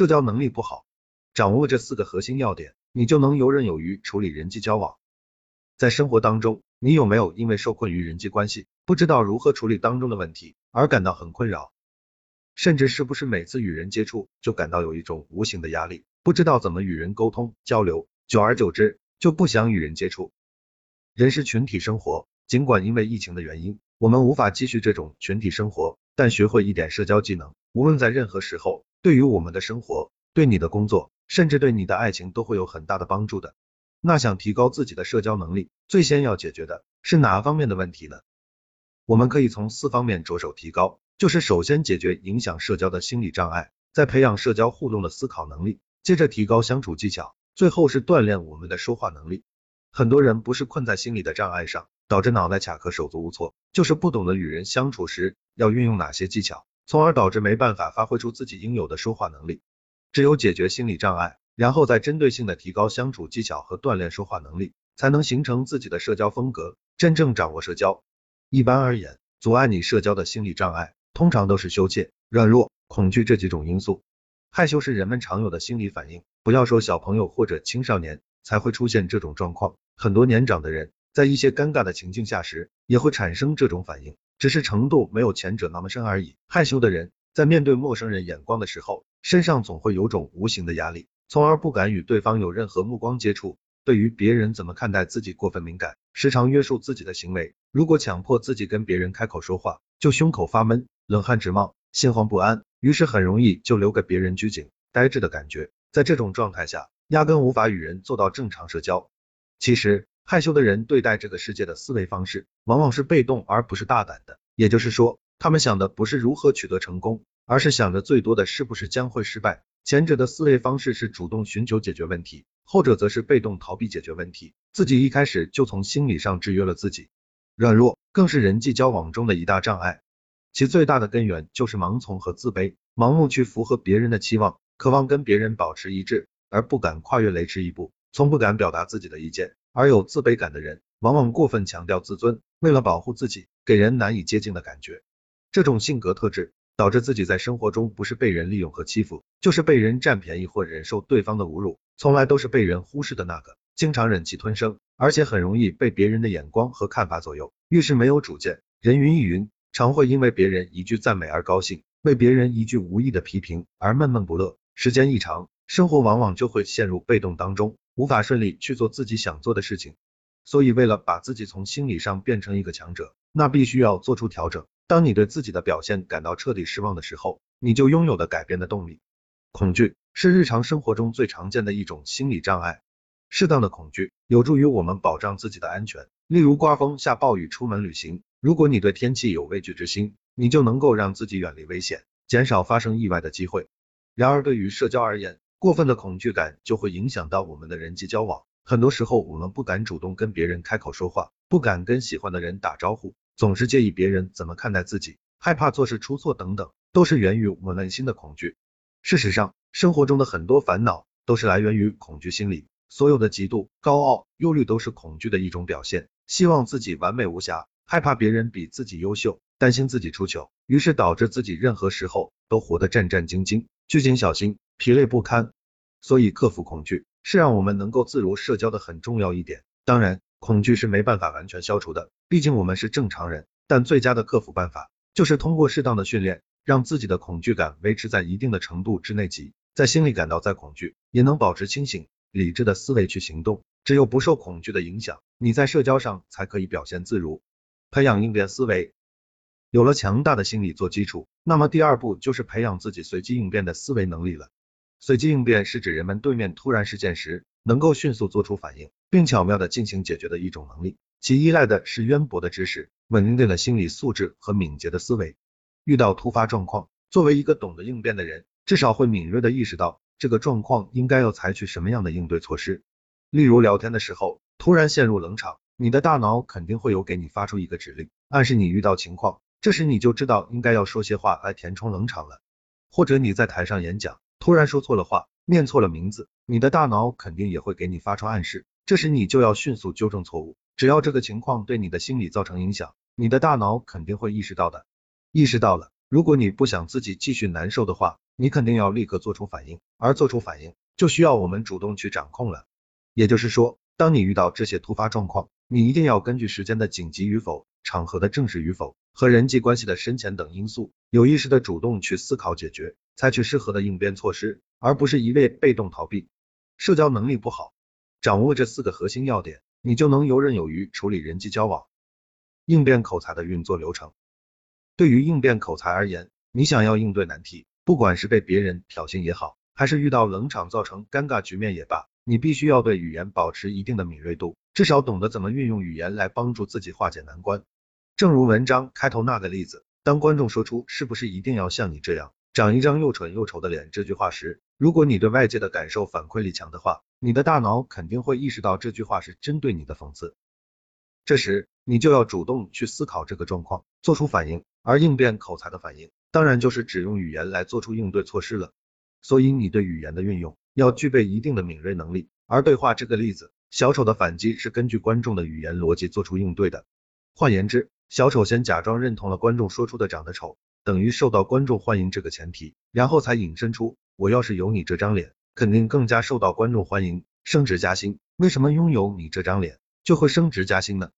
社交能力不好。掌握这四个核心要点，你就能游刃有余处理人际交往。在生活当中，你有没有因为受困于人际关系，不知道如何处理当中的问题而感到很困扰？甚至是不是每次与人接触就感到有一种无形的压力，不知道怎么与人沟通交流，久而久之就不想与人接触？人是群体生活，尽管因为疫情的原因，我们无法继续这种群体生活，但学会一点社交技能，无论在任何时候，对于我们的生活，对你的工作。甚至对你的爱情都会有很大的帮助的。那想提高自己的社交能力，最先要解决的是哪方面的问题呢？我们可以从四方面着手提高，就是首先解决影响社交的心理障碍，再培养社交互动的思考能力，接着提高相处技巧，最后是锻炼我们的说话能力。很多人不是困在心理的障碍上，导致脑袋卡壳手足无措，就是不懂得与人相处时要运用哪些技巧，从而导致没办法发挥出自己应有的说话能力。只有解决心理障碍，然后再针对性的提高相处技巧和锻炼说话能力，才能形成自己的社交风格，真正掌握社交。一般而言，阻碍你社交的心理障碍，通常都是羞怯、软弱、恐惧这几种因素。害羞是人们常有的心理反应，不要说小朋友或者青少年才会出现这种状况，很多年长的人在一些尴尬的情境下时，也会产生这种反应，只是程度没有前者那么深而已。害羞的人在面对陌生人眼光的时候，身上总会有种无形的压力，从而不敢与对方有任何目光接触。对于别人怎么看待自己过分敏感，时常约束自己的行为。如果强迫自己跟别人开口说话，就胸口发闷、冷汗直冒、心慌不安，于是很容易就留给别人拘谨、呆滞的感觉。在这种状态下，压根无法与人做到正常社交。其实，害羞的人对待这个世界的思维方式，往往是被动而不是大胆的。也就是说，他们想的不是如何取得成功。而是想的最多的是不是将会失败。前者的思维方式是主动寻求解决问题，后者则是被动逃避解决问题，自己一开始就从心理上制约了自己。软弱更是人际交往中的一大障碍，其最大的根源就是盲从和自卑，盲目去符合别人的期望，渴望跟别人保持一致，而不敢跨越雷池一步，从不敢表达自己的意见。而有自卑感的人，往往过分强调自尊，为了保护自己，给人难以接近的感觉。这种性格特质。导致自己在生活中不是被人利用和欺负，就是被人占便宜或忍受对方的侮辱，从来都是被人忽视的那个，经常忍气吞声，而且很容易被别人的眼光和看法左右，遇事没有主见，人云亦云，常会因为别人一句赞美而高兴，为别人一句无意的批评而闷闷不乐，时间一长，生活往往就会陷入被动当中，无法顺利去做自己想做的事情。所以，为了把自己从心理上变成一个强者，那必须要做出调整。当你对自己的表现感到彻底失望的时候，你就拥有了改变的动力。恐惧是日常生活中最常见的一种心理障碍，适当的恐惧有助于我们保障自己的安全。例如刮风下暴雨出门旅行，如果你对天气有畏惧之心，你就能够让自己远离危险，减少发生意外的机会。然而对于社交而言，过分的恐惧感就会影响到我们的人际交往，很多时候我们不敢主动跟别人开口说话，不敢跟喜欢的人打招呼。总是介意别人怎么看待自己，害怕做事出错等等，都是源于我们内心的恐惧。事实上，生活中的很多烦恼都是来源于恐惧心理，所有的嫉妒、高傲、忧虑都是恐惧的一种表现。希望自己完美无瑕，害怕别人比自己优秀，担心自己出糗，于是导致自己任何时候都活得战战兢兢、拘谨小心、疲累不堪。所以，克服恐惧是让我们能够自如社交的很重要一点。当然。恐惧是没办法完全消除的，毕竟我们是正常人。但最佳的克服办法就是通过适当的训练，让自己的恐惧感维持在一定的程度之内，即在心里感到再恐惧，也能保持清醒、理智的思维去行动。只有不受恐惧的影响，你在社交上才可以表现自如。培养应变思维，有了强大的心理做基础，那么第二步就是培养自己随机应变的思维能力了。随机应变是指人们对面突然事件时，能够迅速做出反应。并巧妙的进行解决的一种能力，其依赖的是渊博的知识、稳定的心理素质和敏捷的思维。遇到突发状况，作为一个懂得应变的人，至少会敏锐的意识到这个状况应该要采取什么样的应对措施。例如聊天的时候突然陷入冷场，你的大脑肯定会有给你发出一个指令，暗示你遇到情况，这时你就知道应该要说些话来填充冷场了。或者你在台上演讲，突然说错了话，念错了名字，你的大脑肯定也会给你发出暗示。这时你就要迅速纠正错误，只要这个情况对你的心理造成影响，你的大脑肯定会意识到的。意识到了，如果你不想自己继续难受的话，你肯定要立刻做出反应，而做出反应就需要我们主动去掌控了。也就是说，当你遇到这些突发状况，你一定要根据时间的紧急与否、场合的正式与否和人际关系的深浅等因素，有意识的主动去思考解决，采取适合的应变措施，而不是一味被动逃避。社交能力不好，掌握这四个核心要点，你就能游刃有余处理人际交往。应变口才的运作流程，对于应变口才而言，你想要应对难题，不管是被别人挑衅也好，还是遇到冷场造成尴尬局面也罢，你必须要对语言保持一定的敏锐度。至少懂得怎么运用语言来帮助自己化解难关。正如文章开头那个例子，当观众说出“是不是一定要像你这样长一张又蠢又丑的脸”这句话时，如果你对外界的感受反馈力强的话，你的大脑肯定会意识到这句话是针对你的讽刺。这时，你就要主动去思考这个状况，做出反应。而应变口才的反应，当然就是只用语言来做出应对措施了。所以，你对语言的运用要具备一定的敏锐能力。而对话这个例子。小丑的反击是根据观众的语言逻辑做出应对的。换言之，小丑先假装认同了观众说出的长得丑等于受到观众欢迎这个前提，然后才引申出我要是有你这张脸，肯定更加受到观众欢迎，升职加薪。为什么拥有你这张脸就会升职加薪呢？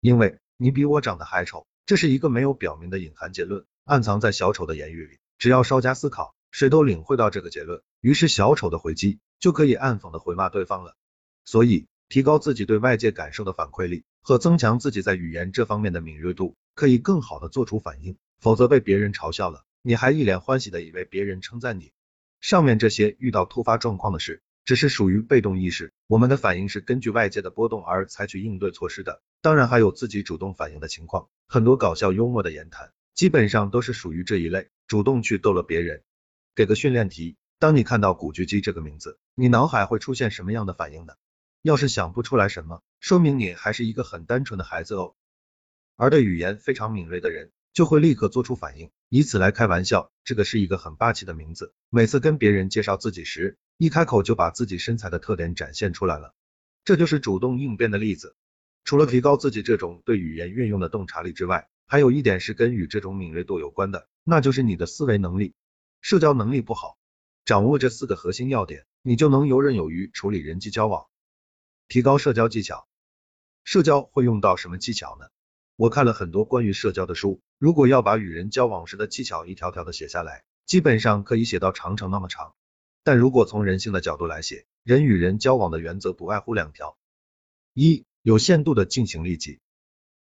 因为你比我长得还丑。这是一个没有表明的隐含结论，暗藏在小丑的言语里。只要稍加思考，谁都领会到这个结论。于是小丑的回击就可以暗讽的回骂对方了。所以，提高自己对外界感受的反馈力和增强自己在语言这方面的敏锐度，可以更好的做出反应。否则被别人嘲笑了，你还一脸欢喜的以为别人称赞你。上面这些遇到突发状况的事，只是属于被动意识，我们的反应是根据外界的波动而采取应对措施的。当然还有自己主动反应的情况，很多搞笑幽默的言谈，基本上都是属于这一类，主动去逗乐别人。给个训练题，当你看到古巨基这个名字，你脑海会出现什么样的反应呢？要是想不出来什么，说明你还是一个很单纯的孩子哦。而对语言非常敏锐的人，就会立刻做出反应，以此来开玩笑。这个是一个很霸气的名字，每次跟别人介绍自己时，一开口就把自己身材的特点展现出来了。这就是主动应变的例子。除了提高自己这种对语言运用的洞察力之外，还有一点是跟与这种敏锐度有关的，那就是你的思维能力。社交能力不好，掌握这四个核心要点，你就能游刃有余处理人际交往。提高社交技巧，社交会用到什么技巧呢？我看了很多关于社交的书，如果要把与人交往时的技巧一条条的写下来，基本上可以写到长城那么长。但如果从人性的角度来写，人与人交往的原则不外乎两条：一、有限度的进行利己；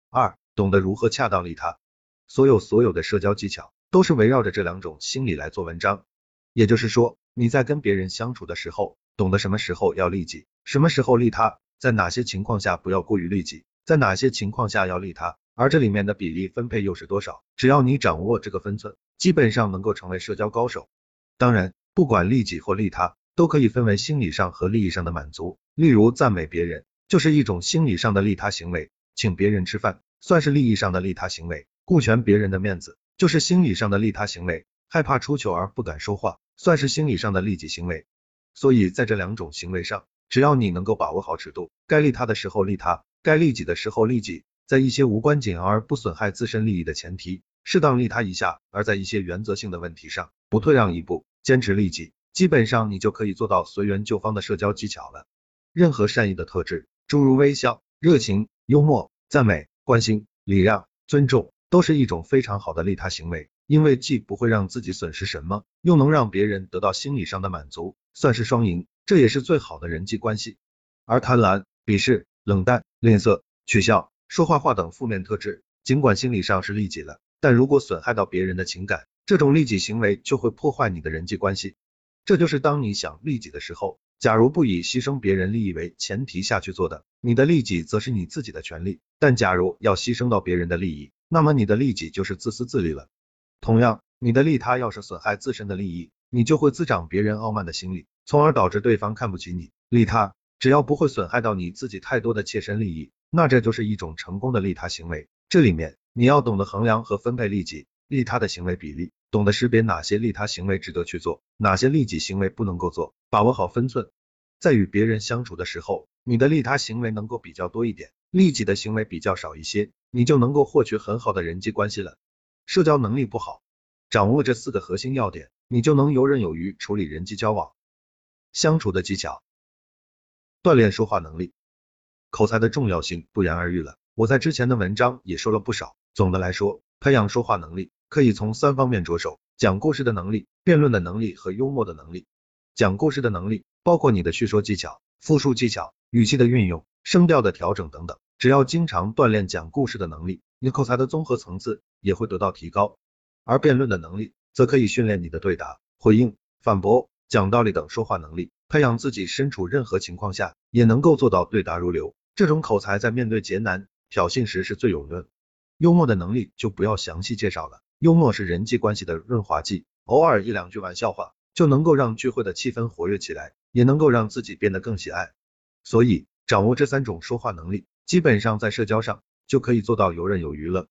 二、懂得如何恰当利他。所有所有的社交技巧都是围绕着这两种心理来做文章。也就是说，你在跟别人相处的时候，懂得什么时候要利己。什么时候利他，在哪些情况下不要过于利己，在哪些情况下要利他，而这里面的比例分配又是多少？只要你掌握这个分寸，基本上能够成为社交高手。当然，不管利己或利他，都可以分为心理上和利益上的满足。例如，赞美别人就是一种心理上的利他行为，请别人吃饭算是利益上的利他行为，顾全别人的面子就是心理上的利他行为，害怕出糗而不敢说话，算是心理上的利己行为。所以在这两种行为上，只要你能够把握好尺度，该利他的时候利他，该利己的时候利己，在一些无关紧要而不损害自身利益的前提，适当利他一下；而在一些原则性的问题上，不退让一步，坚持利己，基本上你就可以做到随缘就方的社交技巧了。任何善意的特质，诸如微笑、热情、幽默、赞美、关心、礼让、尊重，都是一种非常好的利他行为，因为既不会让自己损失什么，又能让别人得到心理上的满足，算是双赢。这也是最好的人际关系，而贪婪、鄙视、冷淡、吝啬、取笑、说坏话等负面特质，尽管心理上是利己了，但如果损害到别人的情感，这种利己行为就会破坏你的人际关系。这就是当你想利己的时候，假如不以牺牲别人利益为前提下去做的，你的利己则是你自己的权利；但假如要牺牲到别人的利益，那么你的利己就是自私自利了。同样，你的利他要是损害自身的利益，你就会滋长别人傲慢的心理。从而导致对方看不起你。利他，只要不会损害到你自己太多的切身利益，那这就是一种成功的利他行为。这里面你要懂得衡量和分配利己、利他的行为比例，懂得识别哪些利他行为值得去做，哪些利己行为不能够做，把握好分寸。在与别人相处的时候，你的利他行为能够比较多一点，利己的行为比较少一些，你就能够获取很好的人际关系了。社交能力不好，掌握这四个核心要点，你就能游刃有余处理人际交往。相处的技巧，锻炼说话能力。口才的重要性不言而喻了，我在之前的文章也说了不少。总的来说，培养说话能力可以从三方面着手：讲故事的能力、辩论的能力和幽默的能力。讲故事的能力包括你的叙说技巧、复述技巧、语气的运用、声调的调整等等。只要经常锻炼讲故事的能力，你口才的综合层次也会得到提高。而辩论的能力则可以训练你的对答、回应、反驳、讲道理等说话能力，培养自己身处任何情况下也能够做到对答如流。这种口才在面对劫难、挑衅时是最有用。幽默的能力就不要详细介绍了，幽默是人际关系的润滑剂，偶尔一两句玩笑话就能够让聚会的气氛活跃起来，也能够让自己变得更喜爱。所以，掌握这三种说话能力。基本上在社交上就可以做到游刃有余了。